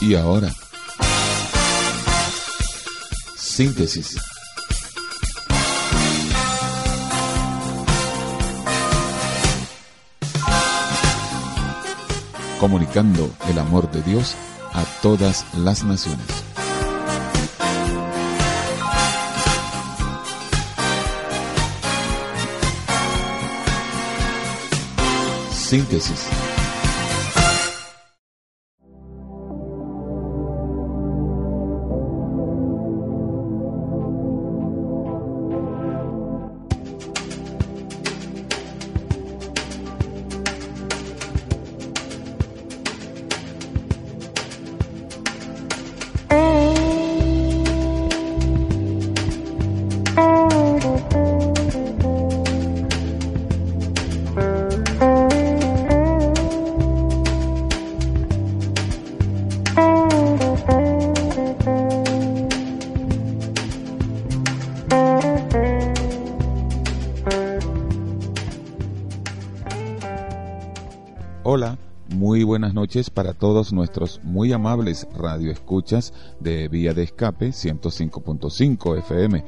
Y ahora, síntesis. Comunicando el amor de Dios a todas las naciones. Síntesis para todos nuestros muy amables radioescuchas de Vía de Escape 105.5 FM.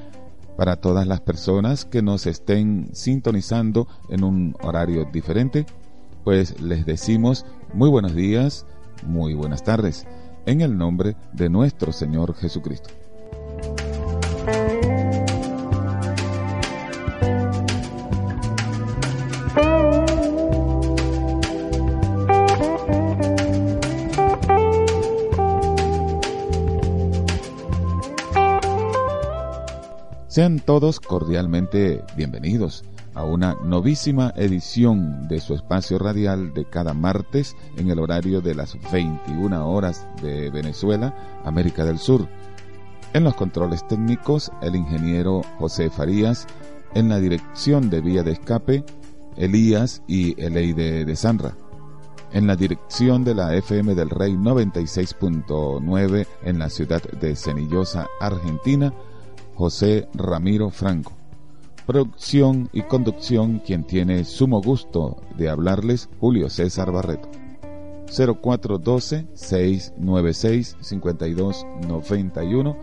Para todas las personas que nos estén sintonizando en un horario diferente, pues les decimos muy buenos días, muy buenas tardes, en el nombre de nuestro Señor Jesucristo. Sean todos cordialmente bienvenidos a una novísima edición de su espacio radial de cada martes en el horario de las 21 horas de Venezuela, América del Sur. En los controles técnicos, el ingeniero José Farías, en la dirección de vía de escape, Elías y Eleide de Sanra. En la dirección de la FM del Rey 96.9 en la ciudad de Cenillosa, Argentina, José Ramiro Franco. Producción y conducción, quien tiene sumo gusto de hablarles, Julio César Barreto. 0412-696-5291,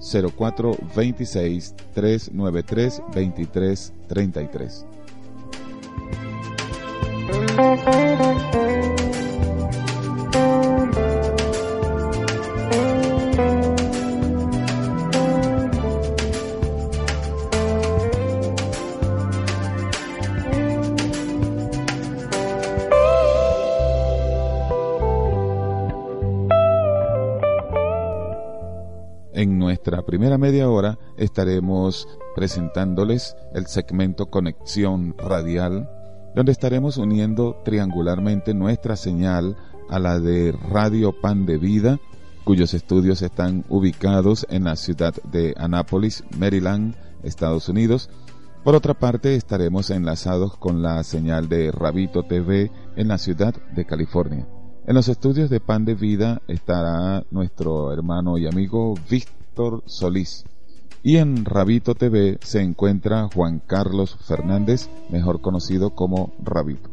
0426-393-2333. Nuestra primera media hora estaremos presentándoles el segmento Conexión Radial, donde estaremos uniendo triangularmente nuestra señal a la de Radio Pan de Vida, cuyos estudios están ubicados en la ciudad de Annapolis, Maryland, Estados Unidos. Por otra parte, estaremos enlazados con la señal de Rabito TV en la ciudad de California. En los estudios de Pan de Vida estará nuestro hermano y amigo Víctor Solís. Y en Rabito TV se encuentra Juan Carlos Fernández, mejor conocido como Rabito.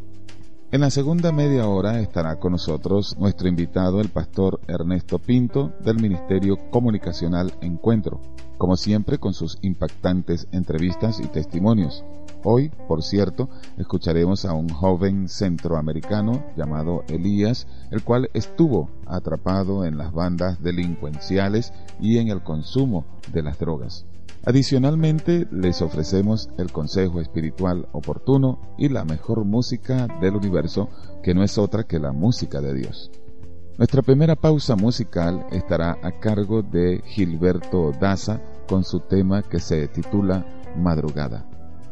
En la segunda media hora estará con nosotros nuestro invitado, el pastor Ernesto Pinto, del Ministerio Comunicacional Encuentro, como siempre con sus impactantes entrevistas y testimonios. Hoy, por cierto, escucharemos a un joven centroamericano llamado Elías, el cual estuvo atrapado en las bandas delincuenciales y en el consumo de las drogas. Adicionalmente, les ofrecemos el consejo espiritual oportuno y la mejor música del universo, que no es otra que la música de Dios. Nuestra primera pausa musical estará a cargo de Gilberto Daza con su tema que se titula Madrugada.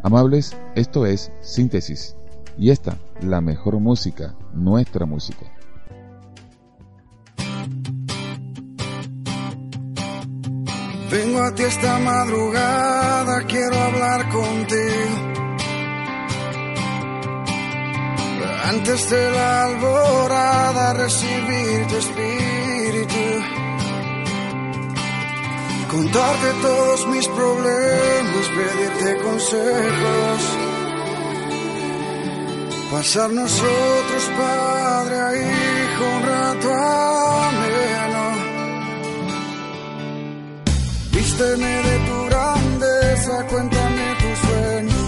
Amables, esto es Síntesis. Y esta, la mejor música, nuestra música. Vengo a ti esta madrugada, quiero hablar contigo. Antes de la alborada, recibir tu espíritu contarte todos mis problemas, pedirte consejos, pasar nosotros padre a hijo un rato ameno. Vísteme de tu grandeza, cuéntame tus sueños.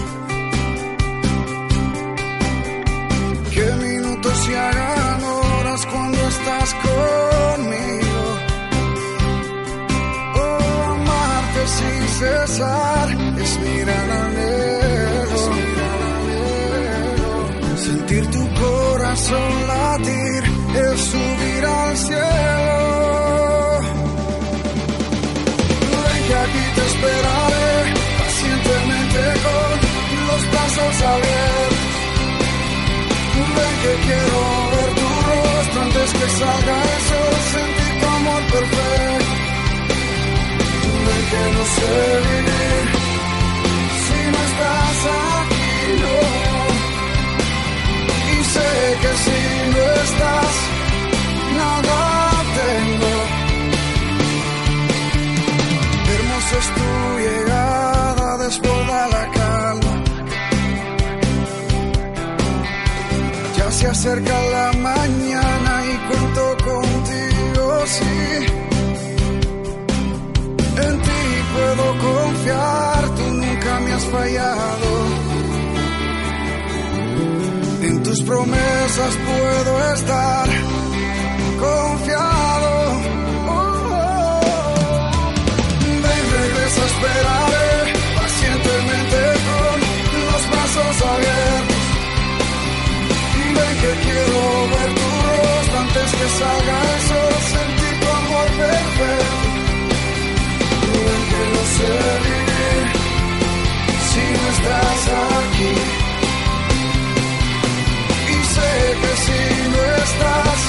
¿Qué minutos se hagan horas cuando estás con cesar es mirar al Sentir tu corazón latir es subir al cielo. Ven que aquí te esperaré pacientemente con los brazos abiertos. Ven que quiero que no sé si no estás aquí, no. Y sé que si no estás, nada tengo. Hermosa es tu llegada, desborda la calma. Ya se acerca la mañana puedo confiar, tú nunca me has fallado. En tus promesas puedo estar confiado. Oh, oh. Ven, regresa, esperaré pacientemente con los brazos abiertos. Ven que quiero ver tu rostro antes que salga el sol, sentir tu amor perfecto. Si no estás aquí. Y sé que si no estás,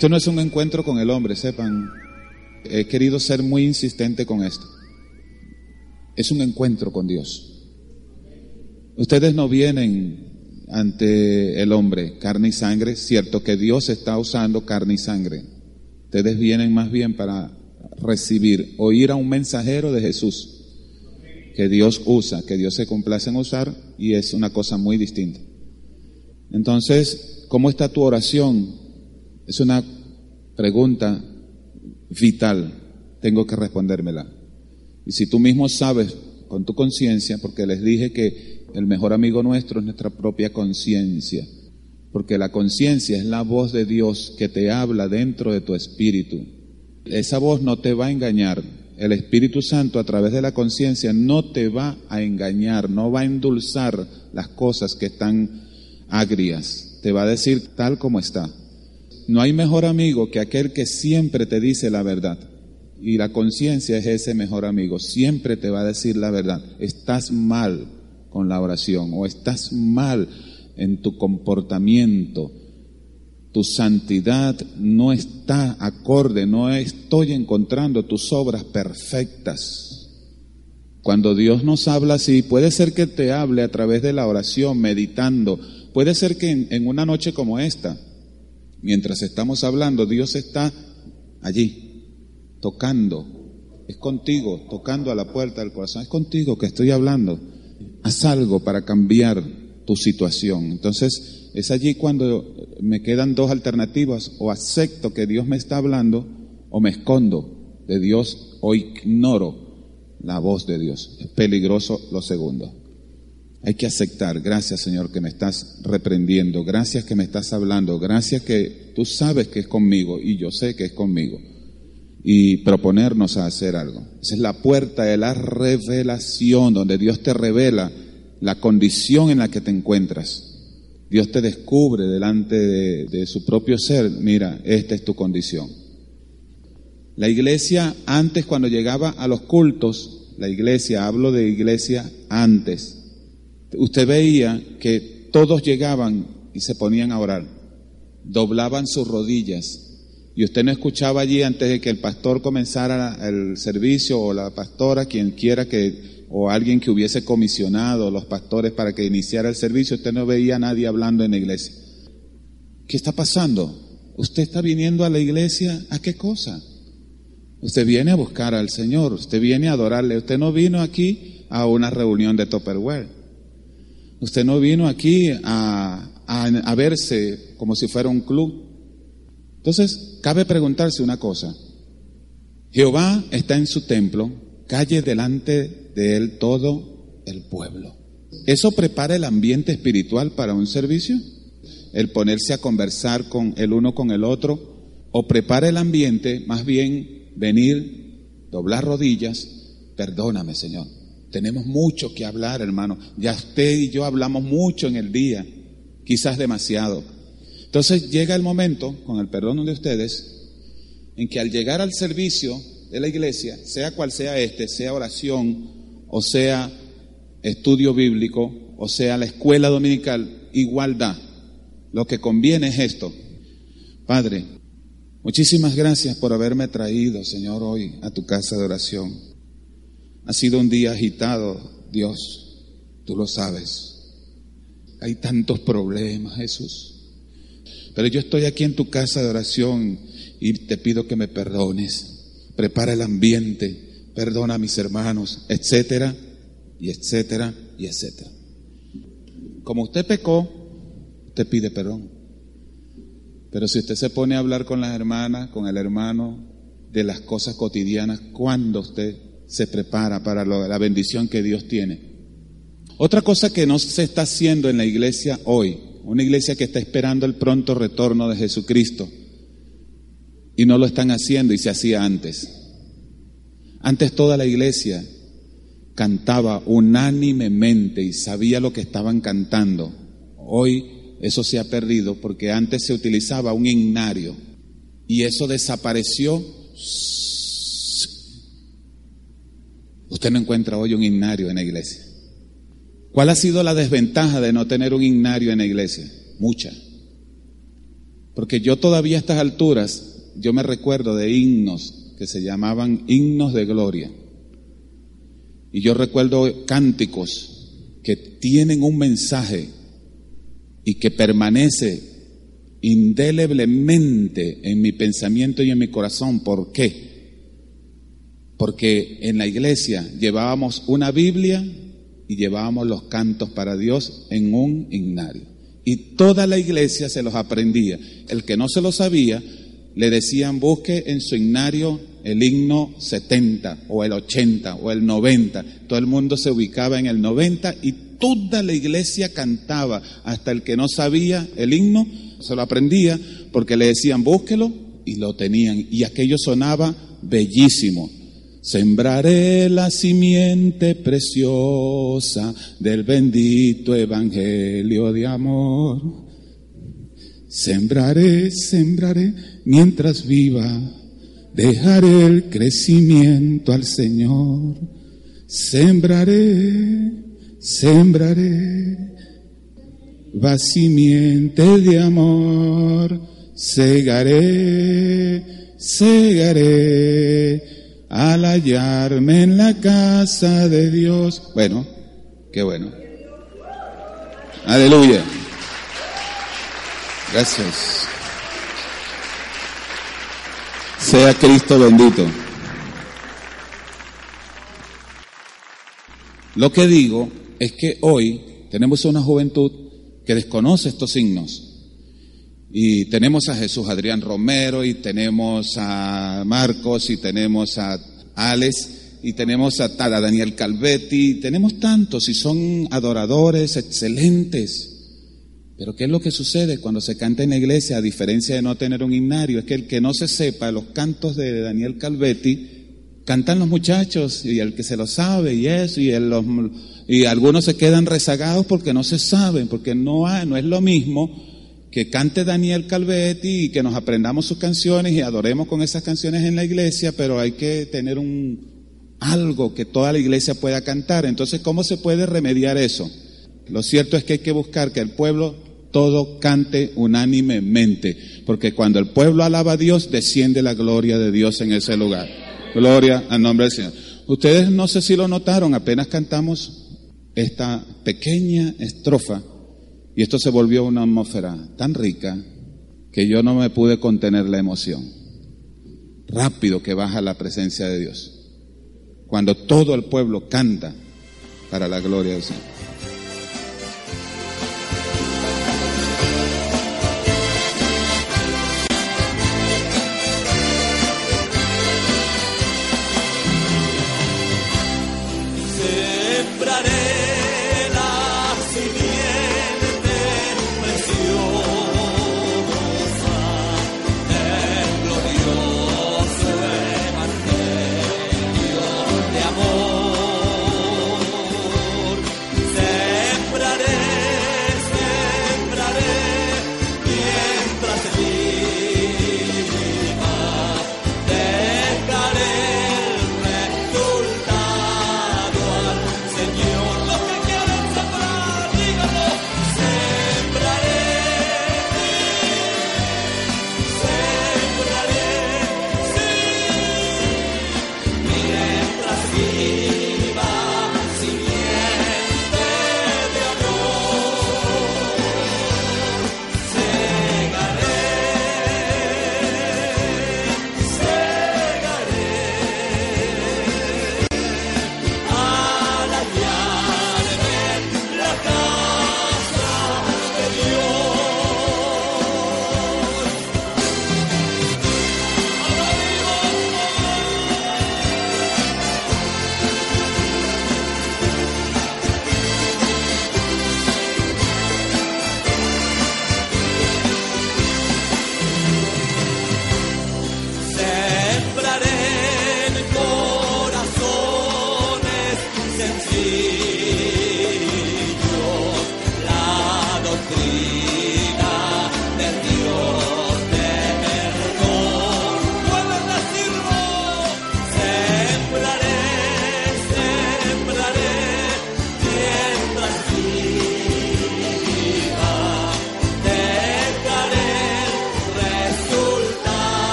Esto no es un encuentro con el hombre, sepan. He querido ser muy insistente con esto. Es un encuentro con Dios. Ustedes no vienen ante el hombre, carne y sangre, cierto que Dios está usando carne y sangre. Ustedes vienen más bien para recibir, oír a un mensajero de Jesús, que Dios usa, que Dios se complace en usar y es una cosa muy distinta. Entonces, ¿cómo está tu oración? Es una pregunta vital. Tengo que respondérmela. Y si tú mismo sabes con tu conciencia, porque les dije que el mejor amigo nuestro es nuestra propia conciencia, porque la conciencia es la voz de Dios que te habla dentro de tu espíritu. Esa voz no te va a engañar. El Espíritu Santo a través de la conciencia no te va a engañar, no va a endulzar las cosas que están agrias. Te va a decir tal como está. No hay mejor amigo que aquel que siempre te dice la verdad. Y la conciencia es ese mejor amigo. Siempre te va a decir la verdad. Estás mal con la oración o estás mal en tu comportamiento. Tu santidad no está acorde, no estoy encontrando tus obras perfectas. Cuando Dios nos habla así, puede ser que te hable a través de la oración, meditando. Puede ser que en, en una noche como esta, mientras estamos hablando, Dios está allí, tocando. Es contigo, tocando a la puerta del corazón. Es contigo que estoy hablando. Haz algo para cambiar tu situación. Entonces, es allí cuando me quedan dos alternativas, o acepto que Dios me está hablando, o me escondo de Dios, o ignoro la voz de Dios. Es peligroso lo segundo. Hay que aceptar, gracias Señor que me estás reprendiendo, gracias que me estás hablando, gracias que tú sabes que es conmigo y yo sé que es conmigo. Y proponernos a hacer algo. Esa es la puerta de la revelación, donde Dios te revela la condición en la que te encuentras. Dios te descubre delante de, su propio ser, mira, esta es tu condición. La iglesia antes cuando llegaba a los cultos, la iglesia, hablo de iglesia antes, usted veía que todos llegaban y se ponían a orar, doblaban sus rodillas. Y usted no escuchaba allí antes de que el pastor comenzara el servicio o la pastora, quien quiera que, o alguien que hubiese comisionado los pastores para que iniciara el servicio, usted no veía a nadie hablando en la iglesia. ¿Qué está pasando? ¿Usted está viniendo a la iglesia a qué cosa? Usted viene a buscar al Señor, usted viene a adorarle, usted no vino aquí a una reunión de Tupperware. Usted no vino aquí a, a, verse como si fuera un club. Entonces, cabe preguntarse una cosa. Jehová está en su templo, calle delante de él todo el pueblo. ¿Eso prepara el ambiente espiritual para un servicio? El ponerse a conversar con el uno con el otro, o prepara el ambiente, más bien venir, doblar rodillas, perdóname Señor, tenemos mucho que hablar, hermano. Ya usted y yo hablamos mucho en el día, quizás demasiado. Entonces llega el momento, con el perdón de ustedes, en que al llegar al servicio de la iglesia, sea cual sea este, sea oración o sea estudio bíblico o sea la escuela dominical, igualdad. Lo que conviene es esto. Padre, muchísimas gracias por haberme traído, Señor, hoy a tu casa de oración. Ha sido un día agitado, Dios, tú lo sabes. Hay tantos problemas, Jesús. Pero yo estoy aquí en tu casa de oración y te pido que me perdones. Prepara el ambiente, perdona a mis hermanos, etcétera, y etcétera, y etcétera. Como usted pecó, usted pide perdón. Pero si usted se pone a hablar con las hermanas, con el hermano, de las cosas cotidianas, ¿cuándo usted se prepara para la bendición que Dios tiene? Otra cosa que no se está haciendo en la iglesia hoy, una iglesia que está esperando el pronto retorno de Jesucristo, y no lo están haciendo y se hacía antes. Antes toda la iglesia cantaba unánimemente y sabía lo que estaban cantando. Hoy eso se ha perdido porque antes se utilizaba un himnario y eso desapareció. Usted no encuentra hoy un himnario en la iglesia. ¿Cuál ha sido la desventaja de no tener un himnario en la iglesia? Mucha. Porque yo todavía a estas alturas, yo me recuerdo de himnos que se llamaban himnos de gloria. Y yo recuerdo cánticos que tienen un mensaje y que permanece indeleblemente en mi pensamiento y en mi corazón. ¿Por qué? Porque en la iglesia llevábamos una Biblia y llevábamos los cantos para Dios en un himnario. Y toda la iglesia se los aprendía. El que no se lo sabía, le decían busque en su himnario el himno 70 o el 80 o el 90. Todo el mundo se ubicaba en el 90 y toda la iglesia cantaba. Hasta el que no sabía el himno se lo aprendía porque le decían búsquelo y lo tenían. Y aquello sonaba bellísimo. Sembraré la simiente preciosa del bendito evangelio de amor. Sembraré, sembraré mientras viva. Dejaré el crecimiento al Señor. Sembraré, sembraré. Va simiente de amor. Segaré, segaré al hallarme en la casa de Dios. Bueno, qué bueno. Aleluya. Gracias. Sea Cristo bendito. Lo que digo es que hoy Tenemos una juventud que desconoce estos signos. Y tenemos a Jesús Adrián Romero, y tenemos a Marcos, y tenemos a Alex, y tenemos a, a Daniel Calvetti, tenemos tantos, y son adoradores excelentes. Pero ¿qué es lo que sucede cuando se canta en la iglesia, a diferencia de no tener un himnario? Es que el que no se sepa los cantos de Daniel Calvetti, cantan los muchachos y el que se lo sabe y eso, y, el- los- y algunos se quedan rezagados porque no se saben, porque no, hay, no es lo mismo que cante Daniel Calvetti y que nos aprendamos sus canciones y adoremos con esas canciones en la iglesia, pero hay que tener un algo que toda la iglesia pueda cantar. Entonces, ¿cómo se puede remediar eso? Lo cierto es que hay que buscar que el pueblo todo cante unánimemente, porque cuando el pueblo alaba a Dios, desciende la gloria de Dios en ese lugar. Gloria al nombre del Señor. Ustedes no sé si lo notaron, apenas cantamos esta pequeña estrofa y esto se volvió una atmósfera tan rica que yo no me pude contener la emoción. Rápido que baja la presencia de Dios. Cuando todo el pueblo canta para la gloria del Señor. Sembraré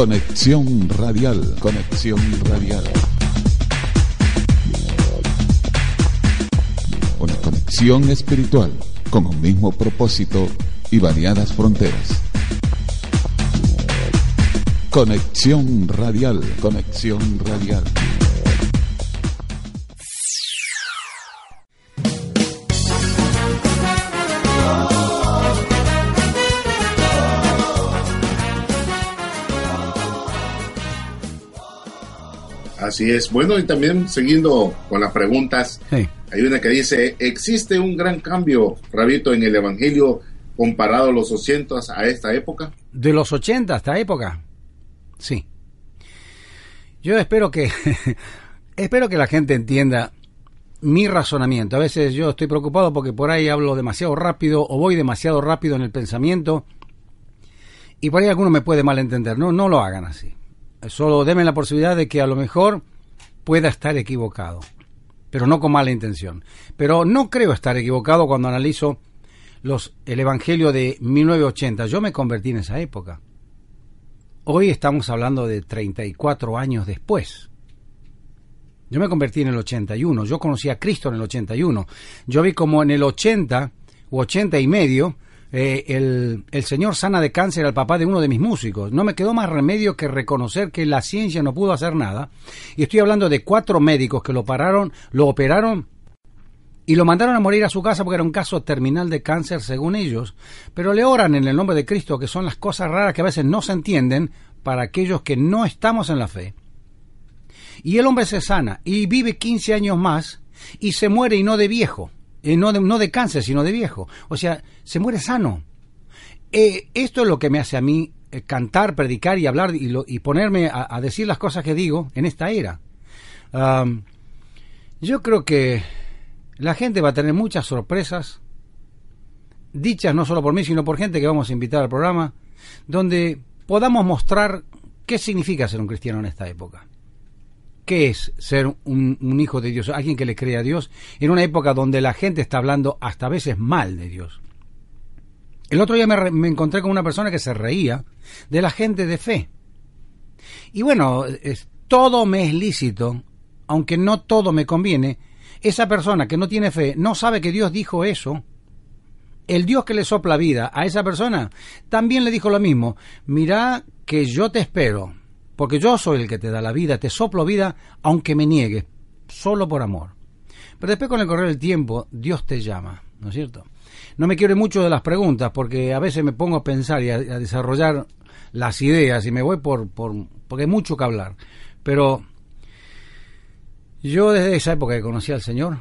Conexión Radial. Conexión Radial. Una conexión espiritual con un mismo propósito y variadas fronteras. Conexión Radial. Conexión Radial. Así es. Bueno, y también siguiendo con las preguntas, Sí. hay una que dice, ¿existe un gran cambio, Rabito, en el Evangelio comparado a los 80 a esta época? De los 80 hasta época. Sí. Yo espero que espero que la gente entienda mi razonamiento. A veces yo estoy preocupado porque por ahí hablo demasiado rápido o voy demasiado rápido en el pensamiento y por ahí alguno me puede malentender. No, no lo hagan así. Solo denme la posibilidad de que a lo mejor pueda estar equivocado, pero no con mala intención. Pero no creo estar equivocado cuando analizo los, el Evangelio de 1980. Yo me convertí en esa época. Hoy estamos hablando de 34 años después. Yo me convertí en el 81. Yo conocí a Cristo en el 81. Yo vi como en el 80 u 80 y medio eh, el, el señor sana de cáncer al papá de uno de mis músicos. No me quedó más remedio que reconocer que la ciencia no pudo hacer nada. Y estoy hablando de cuatro médicos que lo pararon, lo operaron y lo mandaron a morir a su casa porque era un caso terminal de cáncer según ellos, pero le oran en el nombre de Cristo, que son las cosas raras que a veces no se entienden para aquellos que no estamos en la fe. Y el hombre se sana y vive 15 años más y se muere y no de viejo, eh, no, de, no de cáncer, sino de viejo. O sea, se muere sano. Eh, esto es lo que me hace a mí eh, cantar, predicar y hablar y, lo- y ponerme a, decir las cosas que digo en esta era. Yo creo que la gente va a tener muchas sorpresas, dichas no solo por mí, sino por gente que vamos a invitar al programa, donde podamos mostrar qué significa ser un cristiano en esta época. ¿Qué es ser un, hijo de Dios, alguien que le cree a Dios, en una época donde la gente está hablando hasta a veces mal de Dios? El otro día me, encontré con una persona que se reía de la gente de fe. Y bueno, es- todo me es lícito, aunque no todo me conviene. Esa persona que no tiene fe no sabe que Dios dijo eso. El Dios que le sopla vida a esa persona también le dijo lo mismo. Mira que yo te espero, porque yo soy el que te da la vida, te soplo vida aunque me niegues, solo por amor. Pero después con el correr del tiempo, Dios te llama, ¿no es cierto? No me quiero mucho de las preguntas, porque a veces me pongo a pensar y a, a desarrollar las ideas y me voy por, por porque hay mucho que hablar. Pero yo desde esa época que conocí al Señor,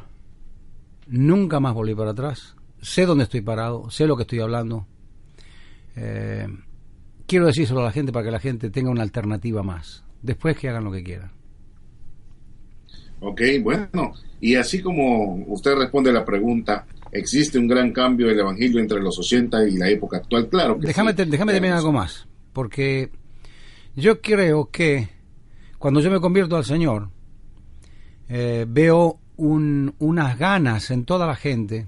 nunca más volví para atrás. Sé dónde estoy parado, sé lo que estoy hablando. Eh, quiero decírselo a la gente para que la gente tenga una alternativa más. Después que hagan lo que quieran. Ok, bueno, y así como usted responde la pregunta, ¿existe un gran cambio del Evangelio entre los 80 y la época actual? Claro que Déjame, sí. te- déjame terminar algo más, porque yo creo que cuando yo me convierto al Señor, eh, veo un- unas ganas en toda la gente,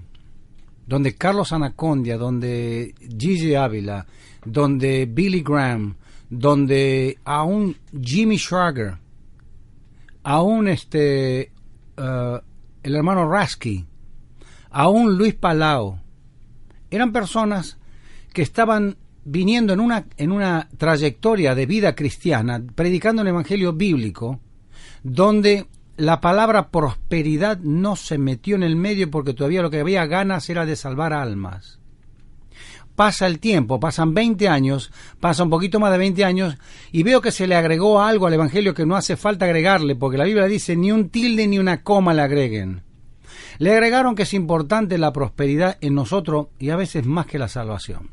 donde Carlos Anacondia, donde Gigi Ávila, donde Billy Graham, donde aún Jimmy Schrager, aún este eh, el hermano Rasky, aún Luis Palau, eran personas que estaban viniendo en una, en una trayectoria de vida cristiana, predicando el Evangelio bíblico, donde la palabra prosperidad no se metió en el medio porque todavía lo que había ganas era de salvar almas. Pasa el tiempo, pasan 20 años, pasa un poquito más de 20 años, y veo que se le agregó algo al Evangelio que no hace falta agregarle, porque la Biblia dice ni un tilde ni una coma le agreguen. Le agregaron que es importante la prosperidad en nosotros y a veces más que la salvación.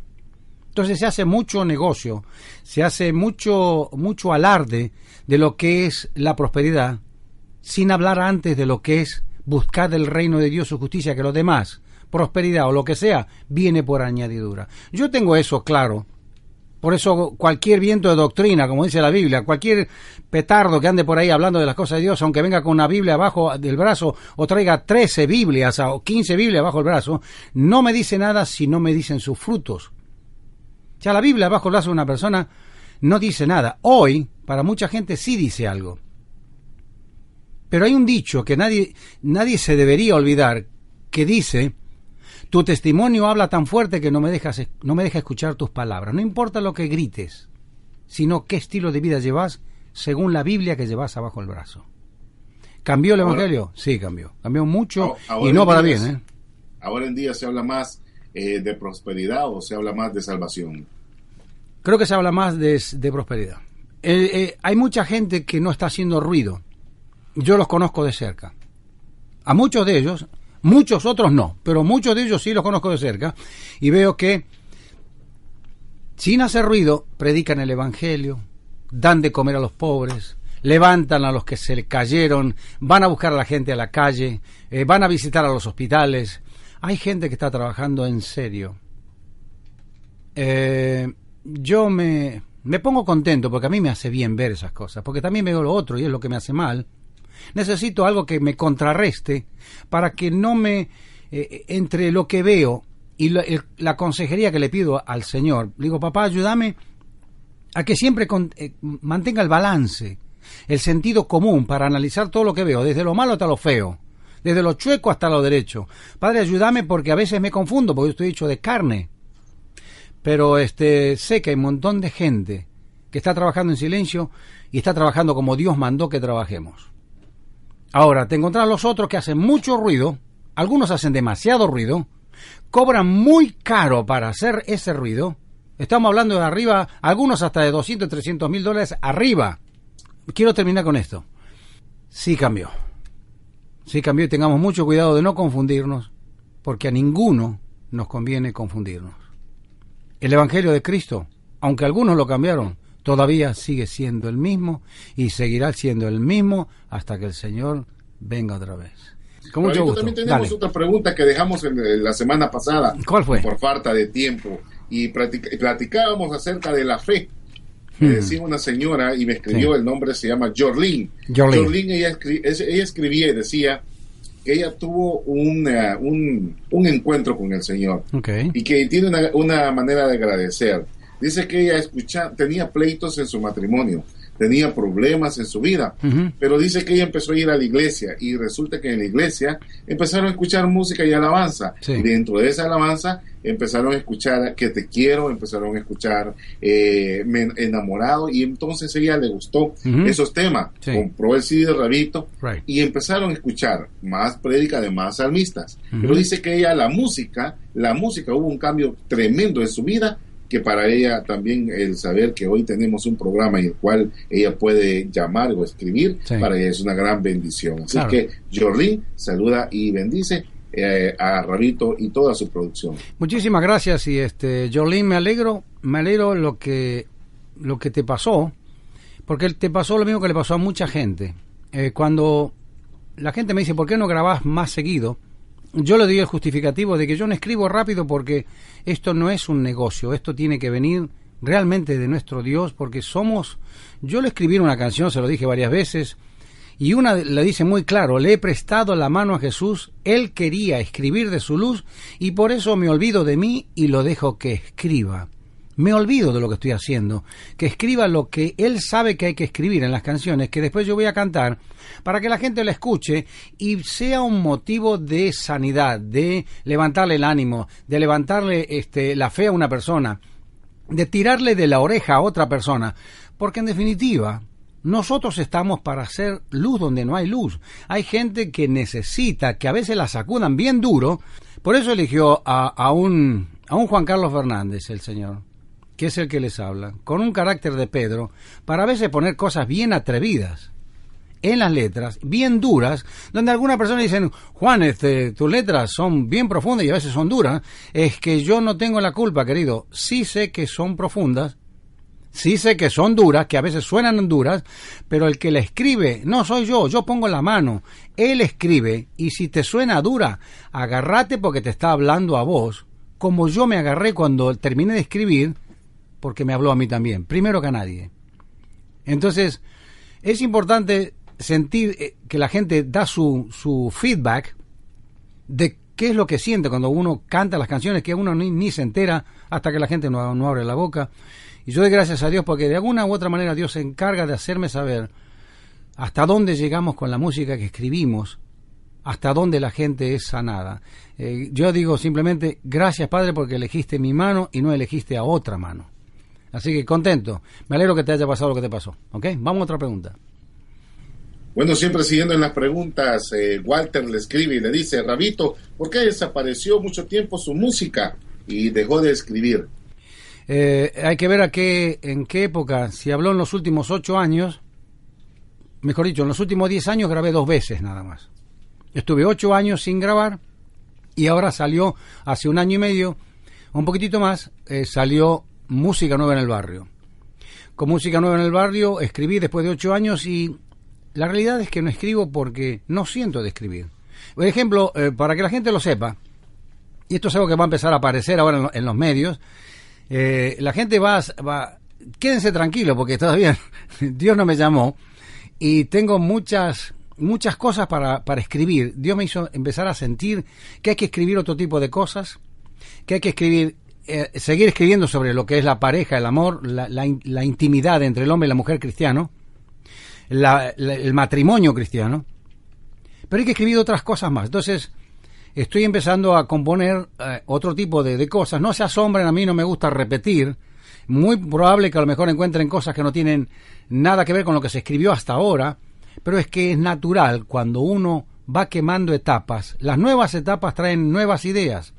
Entonces se hace mucho negocio, se hace mucho, mucho alarde de lo que es la prosperidad, sin hablar antes de lo que es buscar del reino de Dios su justicia, que lo demás, prosperidad o lo que sea, viene por añadidura. Yo tengo eso claro. Por eso cualquier viento de doctrina, como dice la Biblia, cualquier petardo que ande por ahí hablando de las cosas de Dios, aunque venga con una Biblia abajo del brazo o traiga 13 Biblias o 15 Biblias bajo el brazo, no me dice nada si no me dicen sus frutos. Ya la Biblia bajo el brazo de una persona no dice nada. Hoy, para mucha gente sí dice algo. Pero hay un dicho que nadie, nadie se debería olvidar, que dice, tu testimonio habla tan fuerte que no me, dejas, no me deja escuchar tus palabras. No importa lo que grites, sino qué estilo de vida llevas según la Biblia que llevas abajo el brazo. ¿Cambió el Ahora- Evangelio? Sí, cambió. Cambió mucho ahora y no para bien. ¿eh? Ahora en día se habla más eh, de prosperidad o se habla más de salvación. Creo que se habla más de, de prosperidad. Eh, eh, hay mucha gente que no está haciendo ruido. Yo los conozco de cerca. A muchos de ellos, muchos otros no, pero muchos de ellos sí los conozco de cerca. Y veo que, sin hacer ruido, predican el Evangelio, dan de comer a los pobres, levantan a los que se le cayeron, van a buscar a la gente a la calle, eh, van a visitar a los hospitales. Hay gente que está trabajando en serio. Eh, yo me, me pongo contento porque a mí me hace bien ver esas cosas, porque también veo lo otro y es lo que me hace mal. Necesito algo que me contrarreste para que no me, eh, entre lo que veo y la, consejería que le pido al Señor, digo, papá, ayúdame a que siempre con- eh, mantenga el balance, el sentido común para analizar todo lo que veo, desde lo malo hasta lo feo, desde lo chueco hasta lo derecho. Padre, ayúdame porque a veces me confundo, porque estoy hecho de carne pero este sé que hay un montón de gente que está trabajando en silencio y está trabajando como Dios mandó que trabajemos. Ahora, te encontrás los otros que hacen mucho ruido, algunos hacen demasiado ruido, cobran muy caro para hacer ese ruido. Estamos hablando de arriba, algunos hasta de 200, 300 mil dólares arriba. Quiero terminar con esto. Sí cambió. Sí cambió y tengamos mucho cuidado de no confundirnos, porque a ninguno nos conviene confundirnos. El Evangelio de Cristo, aunque algunos lo cambiaron, todavía sigue siendo el mismo y seguirá siendo el mismo hasta que el Señor venga otra vez. Con mucho gusto. también tenemos Dale. otra pregunta que dejamos en, la semana pasada. ¿Cuál fue? Por falta de tiempo. Y platicábamos acerca de la fe. Hmm. Me decía una señora y me escribió, Sí. el nombre se llama Jorlin. Jorlin. ella, escri- es- ella escribía y decía que ella tuvo un, eh, un, un encuentro con el Señor Ok. y que tiene una, una manera de agradecer. Dice que ella escucha, tenía pleitos en su matrimonio, tenía problemas en su vida, pero dice que ella empezó a ir a la iglesia y resulta que en la iglesia empezaron a escuchar música y alabanza. Sí. Y dentro de esa alabanza empezaron a escuchar que te quiero, empezaron a escuchar eh, me enamorado y entonces ella le gustó Ujú. esos temas. Sí. Compró el CD de Rabito Right. y empezaron a escuchar más prédica de más salmistas. Ujú. Pero dice que ella, la música, la música hubo un cambio tremendo en su vida, que para ella también el saber que hoy tenemos un programa en el cual ella puede llamar o escribir, Sí. para ella es una gran bendición. Así Claro. que Jorlin saluda y bendice eh, a Rabito y toda su producción. Muchísimas gracias y este Jolín, me alegro, me alegro lo que lo que te pasó, porque te pasó lo mismo que le pasó a mucha gente. Eh, cuando la gente me dice, ¿por qué no grabás más seguido? Yo le doy el justificativo de que yo no escribo rápido porque esto no es un negocio, esto tiene que venir realmente de nuestro Dios, porque somos, yo le escribí una canción, se lo dije varias veces, y una le dice muy claro, le he prestado la mano a Jesús, él quería escribir de su luz, y por eso me olvido de mí y lo dejo que escriba. Me olvido de lo que estoy haciendo, que escriba lo que él sabe que hay que escribir en las canciones, que después yo voy a cantar, para que la gente la escuche y sea un motivo de sanidad, de levantarle el ánimo, de levantarle este, la fe a una persona, de tirarle de la oreja a otra persona, porque en definitiva nosotros estamos para hacer luz donde no hay luz. Hay gente que necesita que a veces la sacudan bien duro, por eso eligió a, a un, a un Juan Carlos Fernández, el señor, que es el que les habla, con un carácter de Pedro, para a veces poner cosas bien atrevidas en las letras, bien duras, donde algunas personas dicen, Juan, este, tus letras son bien profundas y a veces son duras, es que yo no tengo la culpa, querido. Sí sé que son profundas, sí sé que son duras, que a veces suenan duras, pero el que la escribe no soy yo, yo pongo la mano, él escribe, y si te suena dura, agárrate porque te está hablando a vos, como yo me agarré cuando terminé de escribir, porque me habló a mí también, primero que a nadie. Entonces, es importante sentir eh, que la gente da su, su feedback de qué es lo que siente cuando uno canta las canciones que uno ni, ni se entera hasta que la gente no, abre la boca. Y yo doy gracias a Dios porque de alguna u otra manera Dios se encarga de hacerme saber hasta dónde llegamos con la música que escribimos, hasta dónde la gente es sanada. Eh, yo digo simplemente, gracias Padre porque elegiste mi mano y no elegiste a otra mano. Así que contento. Me alegro que te haya pasado lo que te pasó. ¿Ok? Vamos a otra pregunta. Bueno, siempre siguiendo en las preguntas, eh, Walter le escribe y le dice, Rabito, ¿por qué desapareció mucho tiempo su música y dejó de escribir? Eh, hay que ver a qué, en qué época. Si habló en los últimos ocho años, mejor dicho, en los últimos diez años grabé dos veces nada más. Estuve ocho años sin grabar y ahora salió hace un año y medio, un poquitito más, eh, salió Música Nueva en el Barrio. Con Música Nueva en el Barrio escribí después de ocho años y la realidad es que no escribo porque no siento de escribir. Por ejemplo, eh, para que la gente lo sepa, y esto es algo que va a empezar a aparecer ahora en, en los medios, eh, la gente va, va, quédense tranquilos porque todavía Dios no me llamó y tengo muchas muchas cosas para, para escribir. Dios me hizo empezar a sentir que hay que escribir otro tipo de cosas, que hay que escribir, eh, seguir escribiendo sobre lo que es la pareja, el amor, la, la in- la intimidad entre el hombre y la mujer cristiano, la- el matrimonio cristiano, pero hay que escribir otras cosas más. Entonces, estoy empezando a componer eh, otro tipo de, de cosas. No se asombren, a mí no me gusta repetir. Muy probable que a lo mejor encuentren cosas que no tienen nada que ver con lo que se escribió hasta ahora, pero es que es natural cuando uno va quemando etapas. Las nuevas etapas traen nuevas ideas.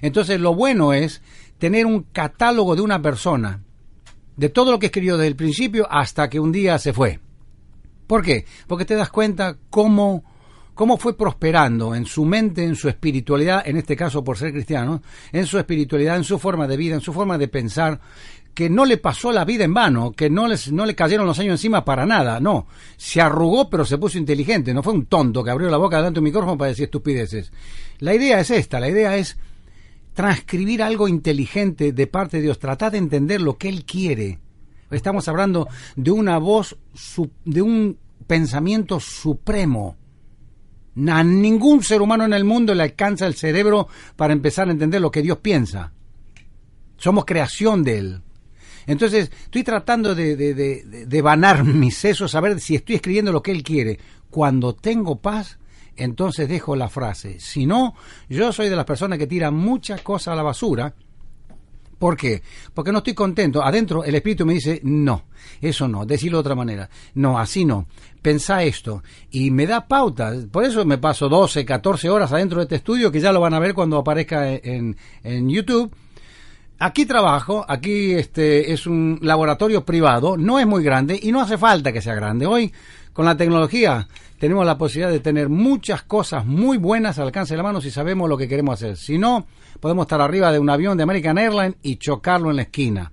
Entonces, lo bueno es tener un catálogo de una persona, de todo lo que escribió desde el principio hasta que un día se fue. ¿Por qué? Porque te das cuenta cómo, cómo fue prosperando en su mente, en su espiritualidad, en este caso por ser cristiano, en su espiritualidad, en su forma de vida, en su forma de pensar, que no le pasó la vida en vano, que no, les, no le cayeron los años encima para nada, no. Se arrugó pero se puso inteligente, no fue un tonto que abrió la boca delante de un micrófono para decir estupideces. La idea es esta, la idea es transcribir algo inteligente de parte de Dios, tratar de entender lo que Él quiere. Estamos hablando de una voz, de un pensamiento supremo. A ningún ser humano en el mundo le alcanza el cerebro para empezar a entender lo que Dios piensa. Somos creación de Él. Entonces, estoy tratando de, de- de vanar mis sesos, a ver si estoy escribiendo lo que Él quiere. Cuando tengo paz, entonces dejo la frase. Si no, yo soy de las personas que tiran muchas cosas a la basura. ¿Por qué? Porque no estoy contento. Adentro el espíritu me dice, no, eso no, decirlo de otra manera. No, así no. Pensá esto. Y me da pauta. Por eso me paso 12, 14 horas adentro de este estudio, que ya lo van a ver cuando aparezca en, en YouTube. Aquí trabajo, aquí este es un laboratorio privado, no es muy grande y no hace falta que sea grande. Hoy, con la tecnología, tenemos la posibilidad de tener muchas cosas muy buenas al alcance de la mano si sabemos lo que queremos hacer. Si no, podemos estar arriba de un avión de American Airlines y chocarlo en la esquina.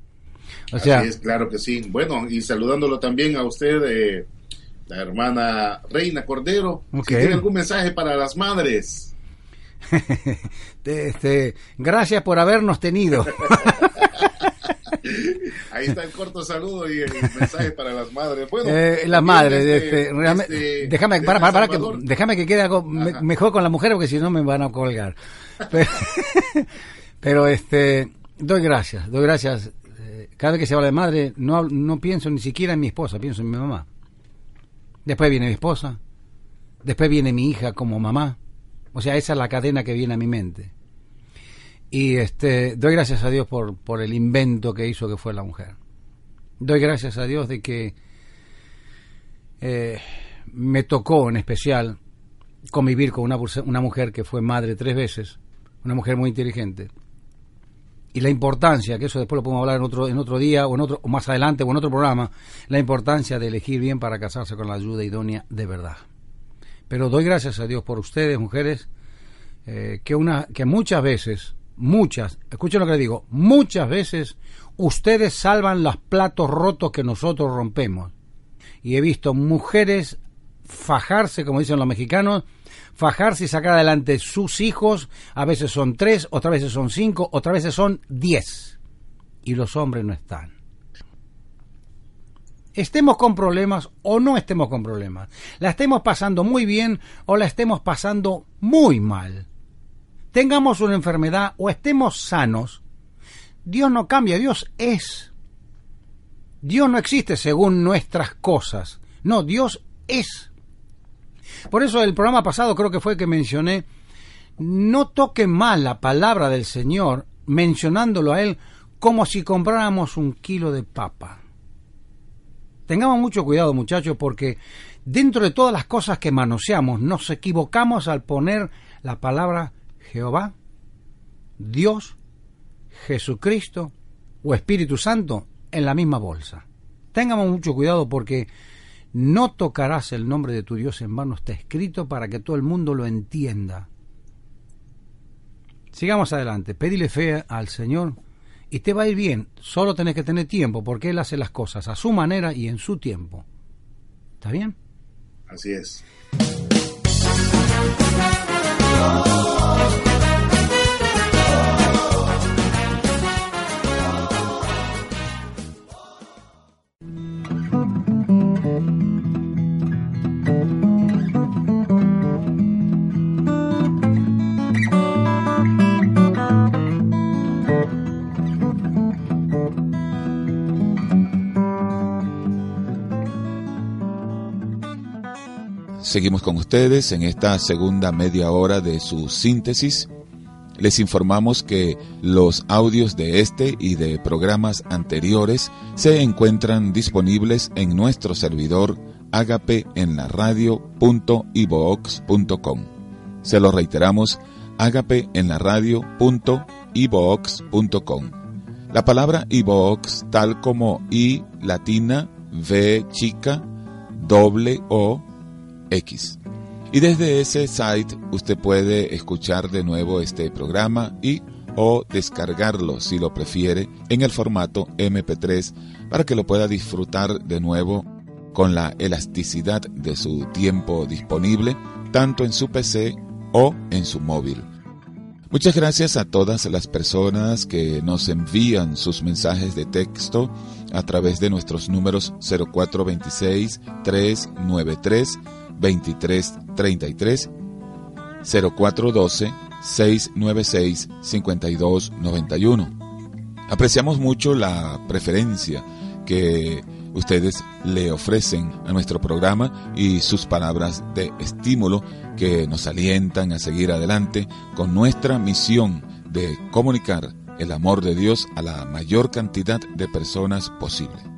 O sea, Así es, claro que sí. Bueno, y saludándolo también a usted, eh, la hermana Reina Cordero. Si tiene algún mensaje para las madres. este, gracias por habernos tenido. Ahí está el corto saludo y el mensaje para las madres. Bueno, Eh, la también madre, desde- este, realmente, desde- déjame, para, para, para, que, déjame que quede algo me- mejor con la mujer porque si no me van a colgar. Pero, pero, este, doy gracias, doy gracias. Eh, Cada vez que se habla de madre, no, no pienso ni siquiera en mi esposa, pienso en mi mamá. Después viene mi esposa, después viene mi hija como mamá. O sea, esa es la cadena que viene a mi mente. Y este, doy gracias a Dios por, por el invento que hizo que fue la mujer. Doy gracias a Dios de que eh, me tocó en especial convivir con una, una mujer que fue madre tres veces, una mujer muy inteligente. Y la importancia, que eso después lo podemos hablar en otro, en otro día o en otro, o más adelante o en otro programa, la importancia de elegir bien para casarse con la ayuda idónea de verdad. Pero doy gracias a Dios por ustedes, mujeres, eh, que, una, que muchas veces, muchas, escuchen lo que les digo, muchas veces ustedes salvan los platos rotos que nosotros rompemos. Y he visto mujeres fajarse, como dicen los mexicanos, fajarse y sacar adelante sus hijos, a veces son tres, otras veces son cinco, otras veces son diez. Y los hombres no están. Estemos con problemas o no estemos con problemas. La estemos pasando muy bien o la estemos pasando muy mal. Tengamos una enfermedad o estemos sanos. Dios no cambia, Dios es. Dios no existe según nuestras cosas. No, Dios es. Por eso el programa pasado creo que fue que mencioné, no toque mal la palabra del Señor mencionándolo a Él como si compráramos un kilo de papa. Tengamos mucho cuidado muchachos porque dentro de todas las cosas que manoseamos nos equivocamos al poner la palabra Jehová, Dios, Jesucristo o Espíritu Santo en la misma bolsa. Tengamos mucho cuidado porque no tocarás el nombre de tu Dios en vano, está escrito para que todo el mundo lo entienda. Sigamos adelante, pedile fe al Señor y te va a ir bien, solo tenés que tener tiempo porque Él hace las cosas a su manera y en su tiempo. ¿Está bien? Así es. oh, oh. Seguimos con ustedes en esta segunda media hora de su síntesis. Les informamos que los audios de este y de programas anteriores se encuentran disponibles en nuestro servidor agape en la radio.ibox.com. Se lo reiteramos, agape en la radio.ibox.com. La palabra ibox, tal como i latina, v chica, doble o X. Y desde ese site usted puede escuchar de nuevo este programa y o descargarlo si lo prefiere en el formato MP3 para que lo pueda disfrutar de nuevo con la elasticidad de su tiempo disponible tanto en su PC o en su móvil. Muchas gracias a todas las personas que nos envían sus mensajes de texto a través de nuestros números 0426 393 2333 0412 696 5291. Apreciamos mucho la preferencia que ustedes le ofrecen a nuestro programa y sus palabras de estímulo que nos alientan a seguir adelante con nuestra misión de comunicar el amor de Dios a la mayor cantidad de personas posible.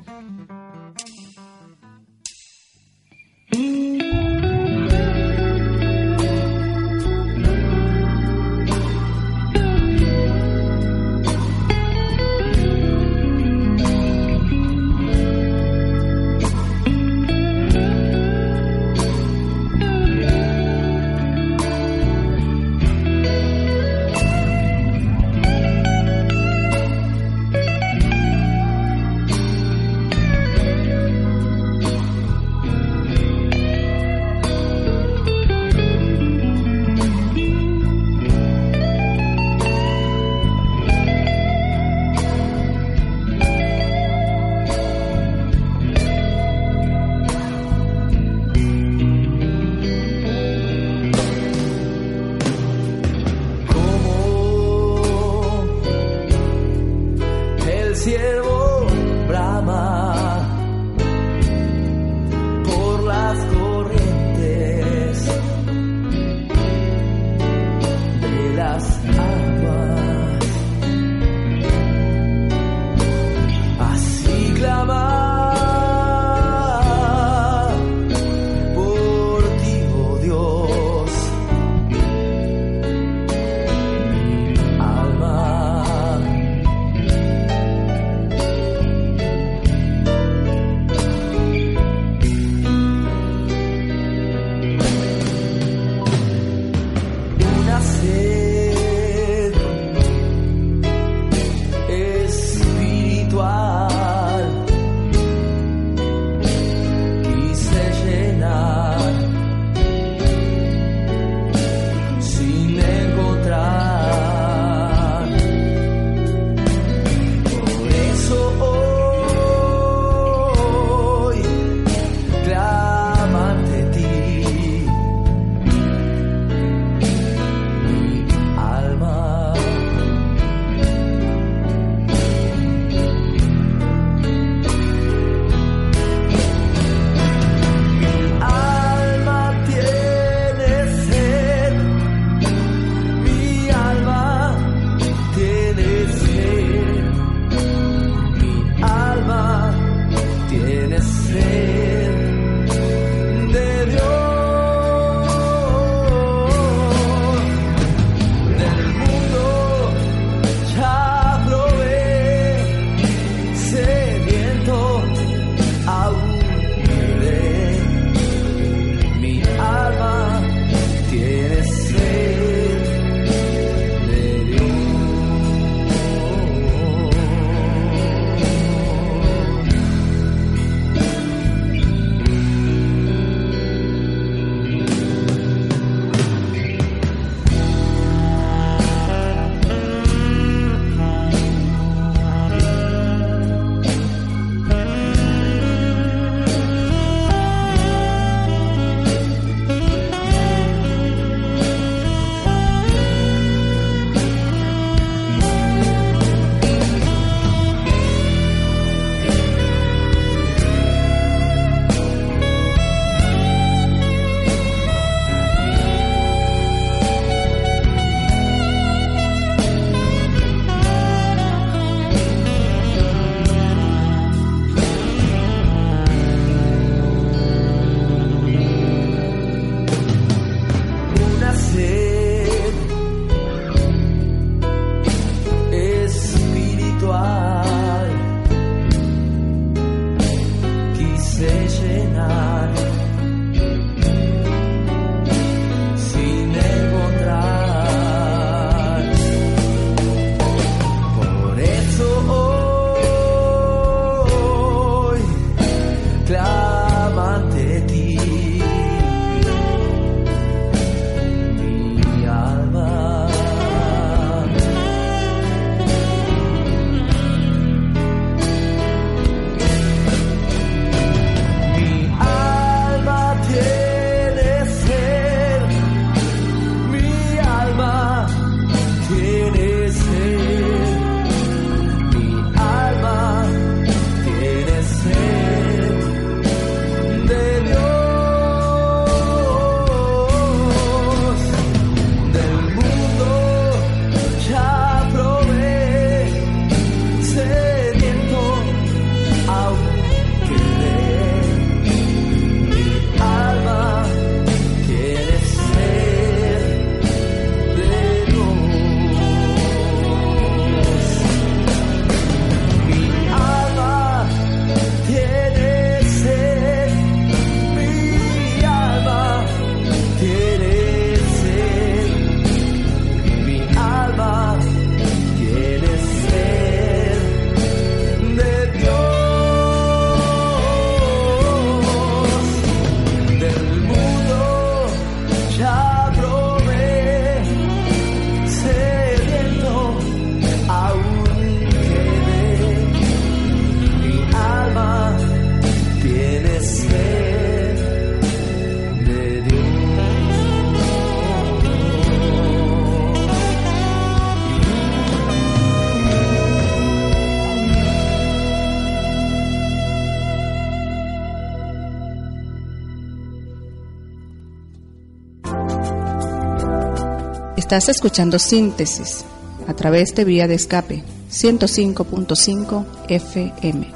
Estás escuchando Síntesis a través de Vía de Escape 105.5 FM.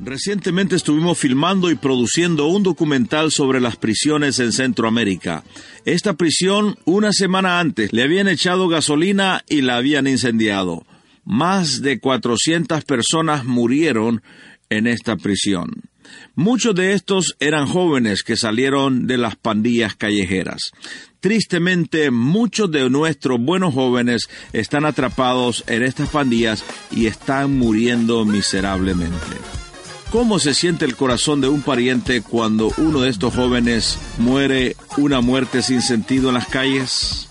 Recientemente estuvimos filmando y produciendo un documental sobre las prisiones en Centroamérica. Esta prisión, una semana antes, le habían echado gasolina y la habían incendiado. Más de 400 personas murieron en esta prisión. Muchos de estos eran jóvenes que salieron de las pandillas callejeras. Tristemente, muchos de nuestros buenos jóvenes están atrapados en estas pandillas y están muriendo miserablemente. ¿Cómo se siente el corazón de un pariente cuando uno de estos jóvenes muere una muerte sin sentido en las calles?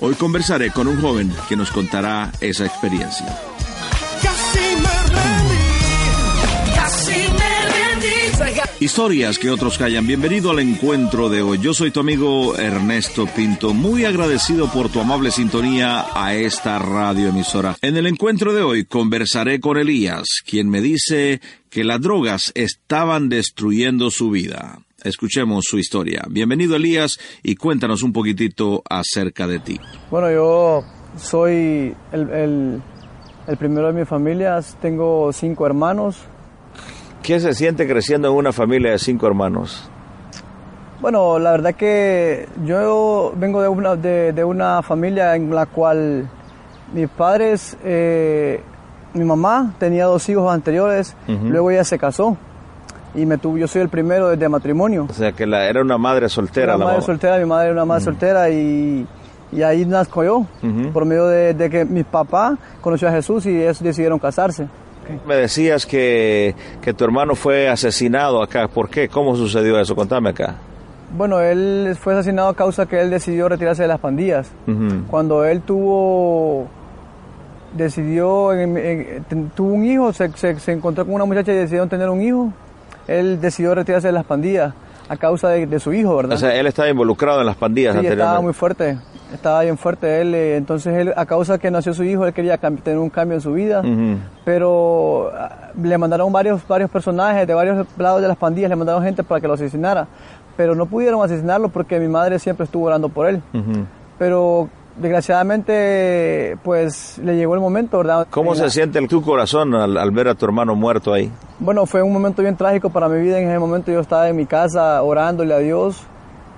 Hoy conversaré con un joven que nos contará esa experiencia. Casi Historias que otros callan. Bienvenido al encuentro de hoy. Yo soy tu amigo Ernesto Pinto, muy agradecido por tu amable sintonía a esta radioemisora. En el encuentro de hoy conversaré con Elías, quien me dice que las drogas estaban destruyendo su vida. Escuchemos su historia. Bienvenido Elías y cuéntanos un poquitito acerca de ti. Bueno, yo soy el, el- el primero de mi familia, tengo cinco hermanos. ¿Qué se siente creciendo en una familia de cinco hermanos? Bueno, la verdad que yo vengo de una, de, de una familia en la cual mis padres, eh, mi mamá tenía dos hijos anteriores, luego ella se casó y me tuvo, yo soy el primero desde matrimonio. O sea, que la, era una madre soltera Era la madre mamá. soltera, mi madre era una madre soltera y, y ahí nazco yo, por medio de, de que mi papá conoció a Jesús y ellos decidieron casarse. Me decías que, que tu hermano fue asesinado acá. ¿Por qué? ¿Cómo sucedió eso? Contame acá. Bueno, él fue asesinado a causa que él decidió retirarse de las pandillas. Cuando él tuvo, decidió, en- en- tuvo un hijo, se, se- se encontró con una muchacha y decidieron tener un hijo, él decidió retirarse de las pandillas a causa de, de su hijo, ¿verdad? O sea, él estaba involucrado en las pandillas Sí, estaba muy fuerte, estaba bien fuerte él, eh, entonces él, a causa que nació su hijo, él quería tener un cambio en su vida, pero ah, le mandaron varios, varios personajes de varios lados de las pandillas, le mandaron gente para que lo asesinara, pero no pudieron asesinarlo porque mi madre siempre estuvo orando por él, pero desgraciadamente pues le llegó el momento, ¿verdad? ¿Cómo se la- siente tu corazón al, al ver a tu hermano muerto ahí? Bueno, fue un momento bien trágico para mi vida. En ese momento yo estaba en mi casa orándole a Dios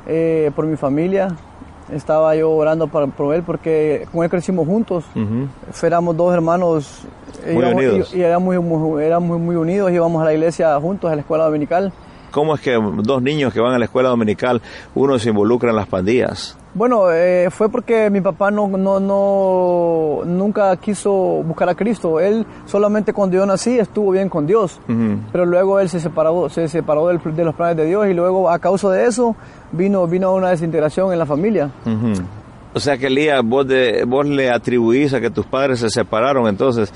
eh, por mi familia. Estaba yo orando por, por él porque con él crecimos juntos. Ujú. Éramos dos hermanos. eh, Muy íbamos- unidos. Y, y éramos, muy, éramos muy unidos. Íbamos a la iglesia juntos, a la escuela dominical. ¿Cómo es que dos niños que van a la escuela dominical, uno se involucra en las pandillas? Bueno, eh, fue porque mi papá no, no, no, nunca quiso buscar a Cristo. Él solamente cuando yo nací estuvo bien con Dios. Pero luego él se separó, se separó del- de los planes de Dios y luego a causa de eso vino, vino una desintegración en la familia. O sea que Elías, vos, de- vos le atribuís a que tus padres se separaron, entonces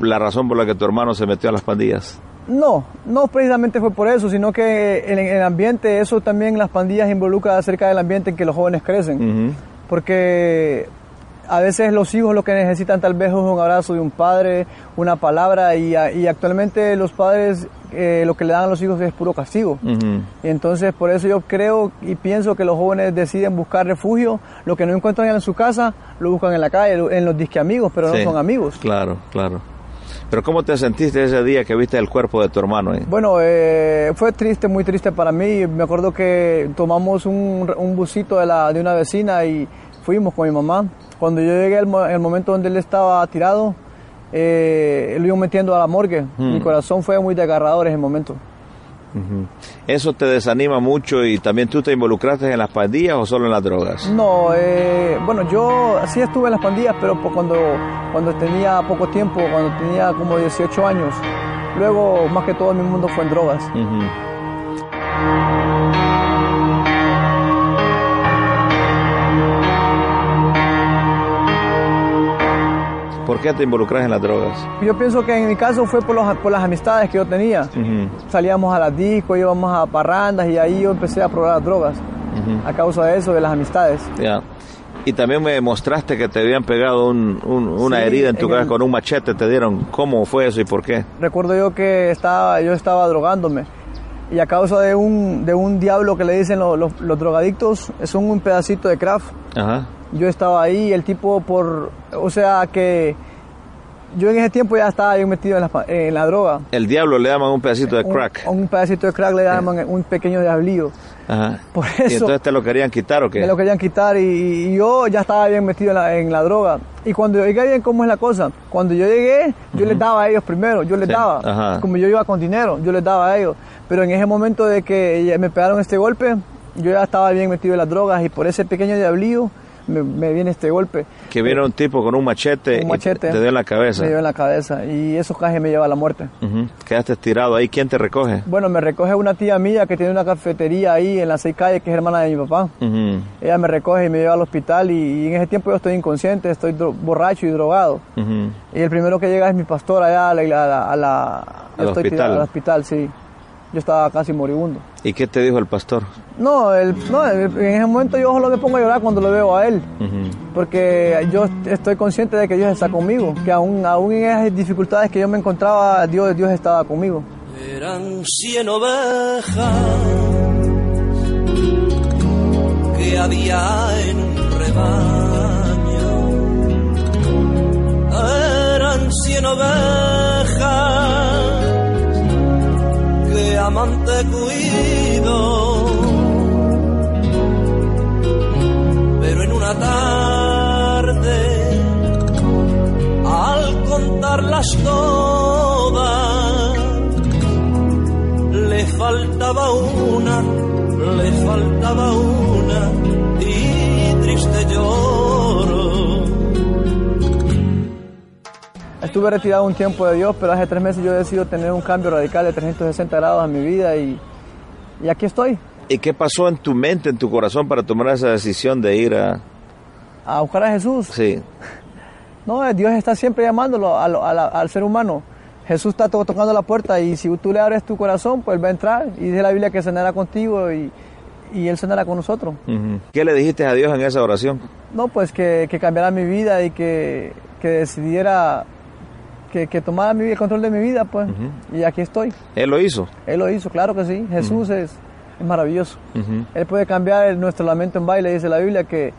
la razón por la que tu hermano se metió a las pandillas. No, no precisamente fue por eso, sino que en el ambiente, eso también las pandillas involucra acerca del ambiente en que los jóvenes crecen. Porque a veces los hijos lo que necesitan tal vez es un abrazo de un padre, una palabra, y, y actualmente los padres eh, lo que le dan a los hijos es puro castigo. Y entonces por eso yo creo y pienso que los jóvenes deciden buscar refugio, lo que no encuentran en su casa, lo buscan en la calle, en los disque amigos, pero Sí. no son amigos. Claro, claro. Pero ¿cómo te sentiste ese día que viste el cuerpo de tu hermano? ahí? Bueno, eh, fue triste, muy triste para mí. Me acuerdo que tomamos un, un busito de, la, de una vecina y fuimos con mi mamá. Cuando yo llegué al el momento donde él estaba tirado, eh, lo iban metiendo a la morgue. Mi corazón fue muy desgarrador en ese momento. ¿Eso te desanima mucho y también tú te involucraste en las pandillas o solo en las drogas? No, eh, bueno, yo sí estuve en las pandillas, pero po- cuando, cuando tenía poco tiempo, cuando tenía como 18 años. Luego, más que todo, mi mundo fue en drogas. ¿Por qué te involucras en las drogas? Yo pienso que en mi caso fue por, los- por las amistades que yo tenía. Ujú. Salíamos a las discos, íbamos a parrandas y ahí yo empecé a probar las drogas. Ujú. A causa de eso, de las amistades. Ya. Y también me mostraste que te habían pegado un- un- una Sí, herida en tu en cabeza el- con un machete, te dieron. ¿Cómo fue eso y por qué? Recuerdo yo que estaba, yo estaba drogándome. Y a causa de un, de un diablo que le dicen los, los- los drogadictos, es un, pedacito de craft. Ajá. Yo estaba ahí, el tipo por, o sea que yo en ese tiempo ya estaba bien metido en la, en la droga. El diablo le llaman un pedacito de crack. Un, un pedacito de crack le llaman un pequeño diablillo. Ajá. Por ¿Y eso entonces te lo querían quitar o qué? me lo querían quitar y, y yo ya estaba bien metido en la, en la droga. Y cuando yo llegué bien cómo es la cosa, cuando yo llegué, yo les daba a ellos primero, yo les Sí, daba. ajá. Como yo iba con dinero, yo les daba a ellos. Pero en ese momento de que me pegaron este golpe, yo ya estaba bien metido en las drogas y por ese pequeño diablillo me, me viene este golpe. Que viene un tipo con un machete, Un y machete. te dio en la cabeza. Me dio en la cabeza y eso casi me lleva a la muerte. Ujú. Quedaste tirado ahí. ¿Quién te recoge? Bueno, me recoge una tía mía que tiene una cafetería ahí en la seis calles, que es hermana de mi papá. Ella me recoge y me lleva al hospital y, y en ese tiempo yo estoy inconsciente, estoy borracho y drogado. Y el primero que llega es mi pastor allá a la... a la- a la- Al estoy hospital. tirado al hospital, sí. Yo estaba casi moribundo. ¿Y qué te dijo el pastor? No, el- no, en ese momento yo solo me pongo a llorar cuando lo veo a él. Ujú. Porque yo estoy consciente de que Dios está conmigo. Que aún, aún en esas dificultades que yo me encontraba, Dios, Dios estaba conmigo. Eran cien ovejas que había en un rebaño. Eran cien ovejas que amante cuido. Estuve retirado un tiempo de Dios, pero hace tres meses yo he decidido tener un cambio radical de 360 grados en mi vida y, y aquí estoy, ¿Y qué pasó en tu mente, en tu corazón para tomar esa decisión de ir a... a buscar a Jesús. Sí. No, eh, Dios está siempre llamándolo a a la- al ser humano. Jesús está to- tocando la puerta y si tú le abres tu corazón, pues va a entrar. Y dice la Biblia que cenará contigo y, y Él cenará con nosotros. ¿Qué le dijiste a Dios en esa oración? No, pues que, que cambiara mi vida y que, que decidiera, que, que tomara mi, el control de mi vida, pues. Y aquí estoy. Él lo hizo. Él lo hizo, claro que sí. Jesús es, es maravilloso. Él puede cambiar el- nuestro lamento en baile, dice la Biblia, que,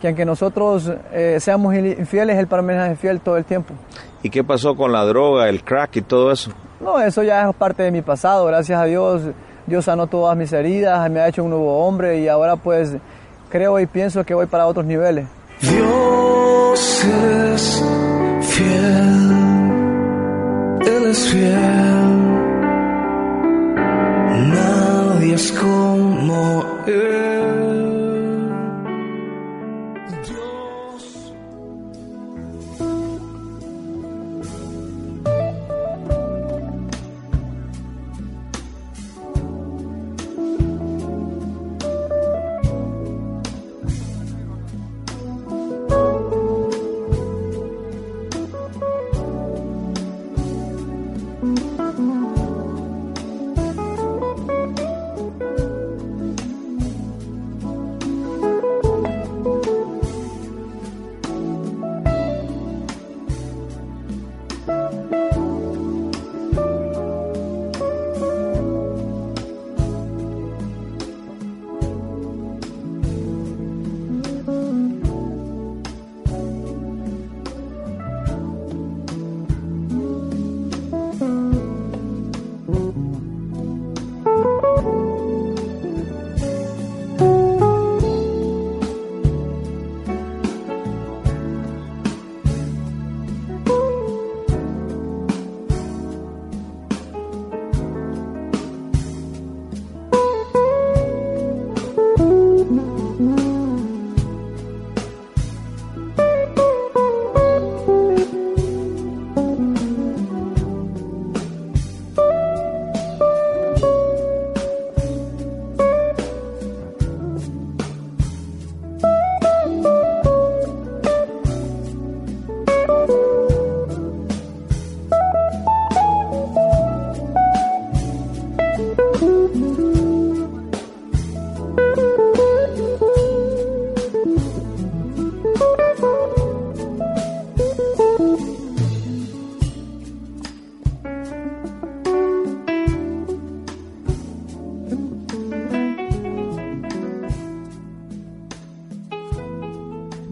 que aunque nosotros eh, seamos infieles, Él permanece fiel todo el tiempo. ¿Y qué pasó con la droga, el crack y todo eso? No, eso ya es parte de mi pasado, gracias a Dios. Dios sanó todas mis heridas, me ha hecho un nuevo hombre y ahora pues creo y pienso que voy para otros niveles. Dios es fiel, Él es fiel. Nadie es como Él.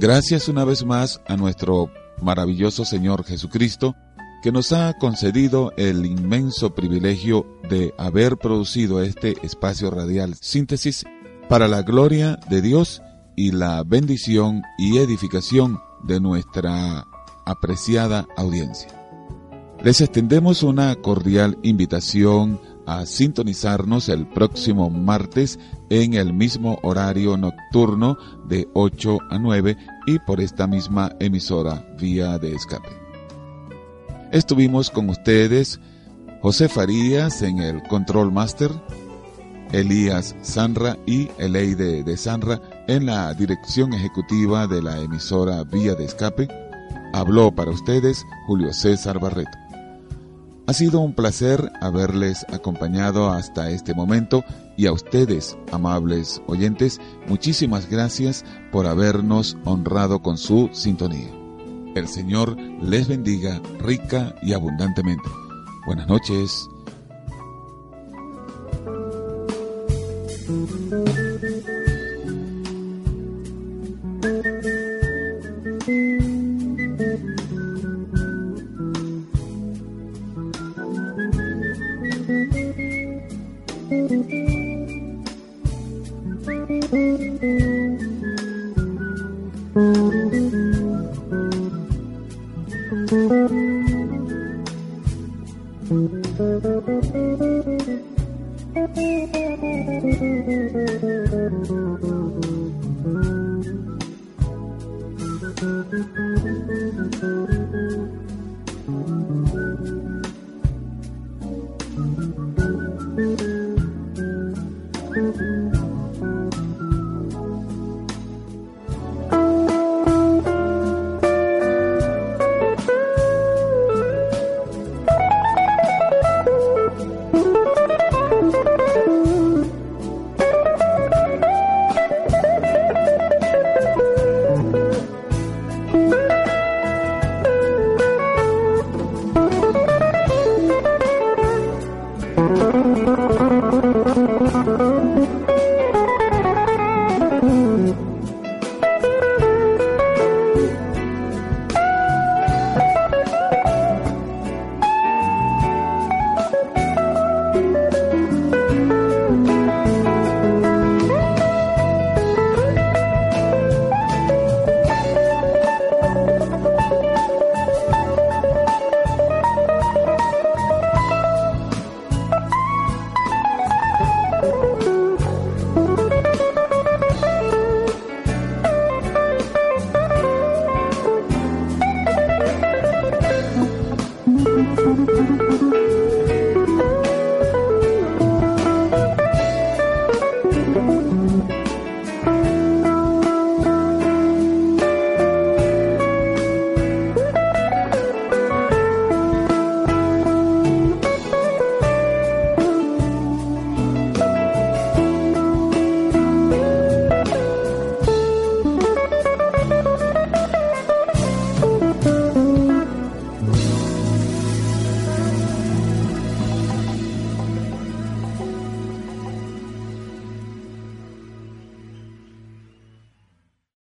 Gracias una vez más a nuestro maravilloso Señor Jesucristo, que nos ha concedido el inmenso privilegio de haber producido este espacio radial síntesis para la gloria de Dios y la bendición y edificación de nuestra apreciada audiencia. Les extendemos una cordial invitación a sintonizarnos el próximo martes en el mismo horario nocturno de 8 a 9 y por esta misma emisora vía de escape. Estuvimos con ustedes José Farías en el Control Master, Elías Sanra y Eleide de Sanra en la dirección ejecutiva de la emisora Vía de Escape. Habló para ustedes Julio César Barreto. Ha sido un placer haberles acompañado hasta este momento y a ustedes, amables oyentes, muchísimas gracias por habernos honrado con su sintonía. El Señor les bendiga rica y abundantemente. Buenas noches.